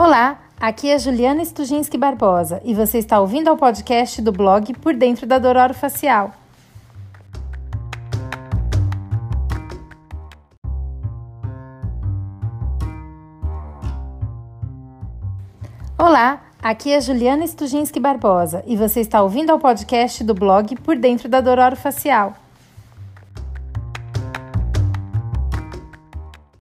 Olá, aqui é Juliana Stujinski Barbosa e você está ouvindo ao podcast do blog Por Dentro da Dororo Facial. Olá, aqui é Juliana Stujinski Barbosa e você está ouvindo ao podcast do blog Por Dentro da Dororo Facial.